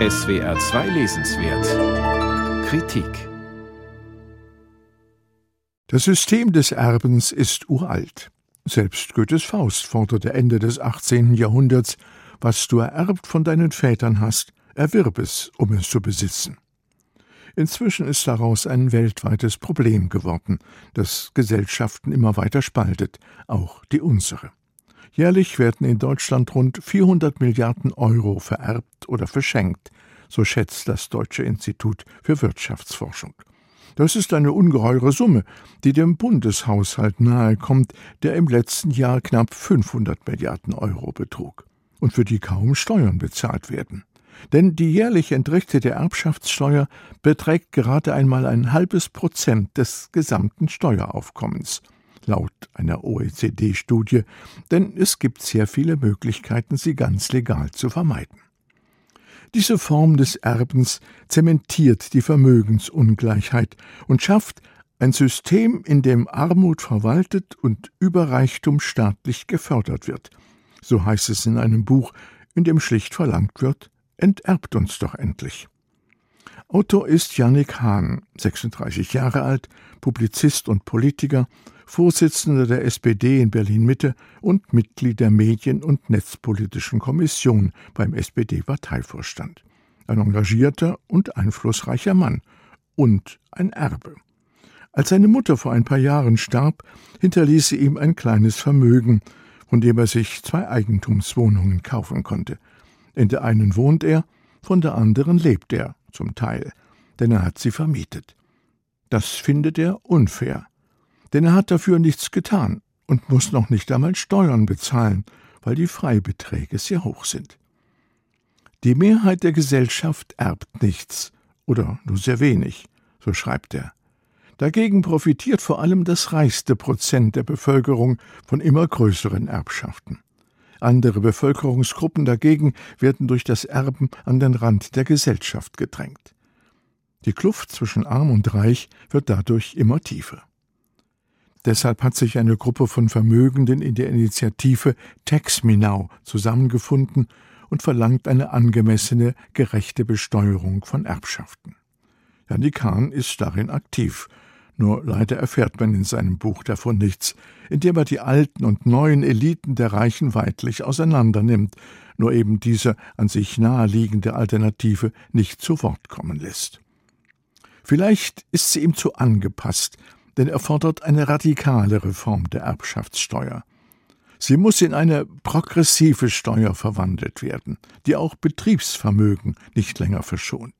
SWR 2 Lesenswert Kritik Das System des Erbens ist uralt. Selbst Goethes Faust forderte Ende des 18. Jahrhunderts, was du ererbt von deinen Vätern hast, erwirb es, um es zu besitzen. Inzwischen ist daraus ein weltweites Problem geworden, das Gesellschaften immer weiter spaltet, auch die unsere. Jährlich werden in Deutschland rund 400 Milliarden Euro vererbt oder verschenkt, so schätzt das Deutsche Institut für Wirtschaftsforschung. Das ist eine ungeheure Summe, die dem Bundeshaushalt nahekommt, der im letzten Jahr knapp 500 Milliarden Euro betrug und für die kaum Steuern bezahlt werden. Denn die jährlich entrichtete Erbschaftssteuer beträgt gerade einmal ein halbes Prozent des gesamten Steueraufkommens, laut einer OECD-Studie, denn es gibt sehr viele Möglichkeiten, sie ganz legal zu vermeiden. Diese Form des Erbens zementiert die Vermögensungleichheit und schafft ein System, in dem Armut verwaltet und Überreichtum staatlich gefördert wird. So heißt es in einem Buch, in dem schlicht verlangt wird, enterbt uns doch endlich. Autor ist Yannick Hahn, 36 Jahre alt, Publizist und Politiker, Vorsitzender der SPD in Berlin-Mitte und Mitglied der Medien- und Netzpolitischen Kommission beim SPD-Parteivorstand. Ein engagierter und einflussreicher Mann und ein Erbe. Als seine Mutter vor ein paar Jahren starb, hinterließ sie ihm ein kleines Vermögen, von dem er sich zwei Eigentumswohnungen kaufen konnte. In der einen wohnt er, von der anderen lebt er, zum Teil, denn er hat sie vermietet. Das findet er unfair denn er hat dafür nichts getan und muss noch nicht einmal Steuern bezahlen, weil die Freibeträge sehr hoch sind. Die Mehrheit der Gesellschaft erbt nichts oder nur sehr wenig, so schreibt er. Dagegen profitiert vor allem das reichste Prozent der Bevölkerung von immer größeren Erbschaften. Andere Bevölkerungsgruppen dagegen werden durch das Erben an den Rand der Gesellschaft gedrängt. Die Kluft zwischen arm und reich wird dadurch immer tiefer. Deshalb hat sich eine Gruppe von Vermögenden in der Initiative Tax Me Now zusammengefunden und verlangt eine angemessene, gerechte Besteuerung von Erbschaften. Janik Hahn ist darin aktiv, nur leider erfährt man in seinem Buch davon nichts, indem er die alten und neuen Eliten der Reichen weitlich auseinandernimmt, nur eben diese an sich naheliegende Alternative nicht zu Wort kommen lässt. Vielleicht ist sie ihm zu angepasst, denn er fordert eine radikale Reform der Erbschaftssteuer. Sie muss in eine progressive Steuer verwandelt werden, die auch Betriebsvermögen nicht länger verschont.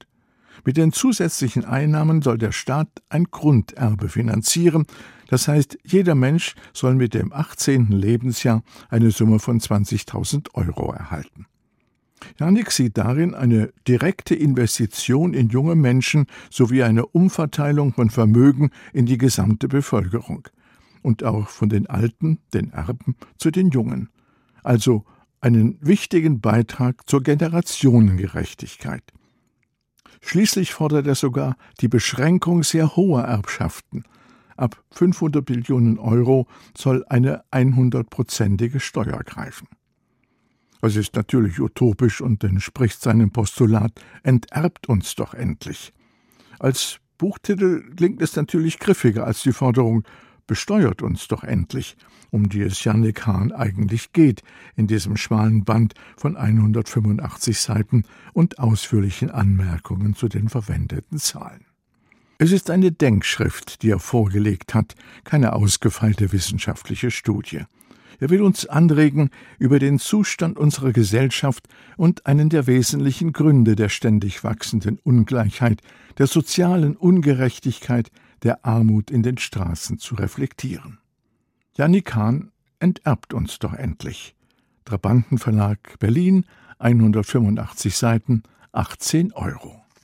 Mit den zusätzlichen Einnahmen soll der Staat ein Grunderbe finanzieren, das heißt, jeder Mensch soll mit dem 18. Lebensjahr eine Summe von 20.000 Euro erhalten. Janik sieht darin eine direkte Investition in junge Menschen sowie eine Umverteilung von Vermögen in die gesamte Bevölkerung und auch von den Alten, den Erben, zu den Jungen. Also einen wichtigen Beitrag zur Generationengerechtigkeit. Schließlich fordert er sogar die Beschränkung sehr hoher Erbschaften. Ab 500 Billionen Euro soll eine 100-prozentige Steuer greifen. Das ist natürlich utopisch und entspricht seinem Postulat Enterbt uns doch endlich. Als Buchtitel klingt es natürlich griffiger als die Forderung Besteuert uns doch endlich, um die es Jannik Hahn eigentlich geht, in diesem schmalen Band von 185 Seiten und ausführlichen Anmerkungen zu den verwendeten Zahlen. Es ist eine Denkschrift, die er vorgelegt hat, keine ausgefeilte wissenschaftliche Studie. Er will uns anregen, über den Zustand unserer Gesellschaft und einen der wesentlichen Gründe der ständig wachsenden Ungleichheit, der sozialen Ungerechtigkeit, der Armut in den Straßen zu reflektieren. Janik Hahn enterbt uns doch endlich. Trabantenverlag Berlin, 185 Seiten, 18 Euro.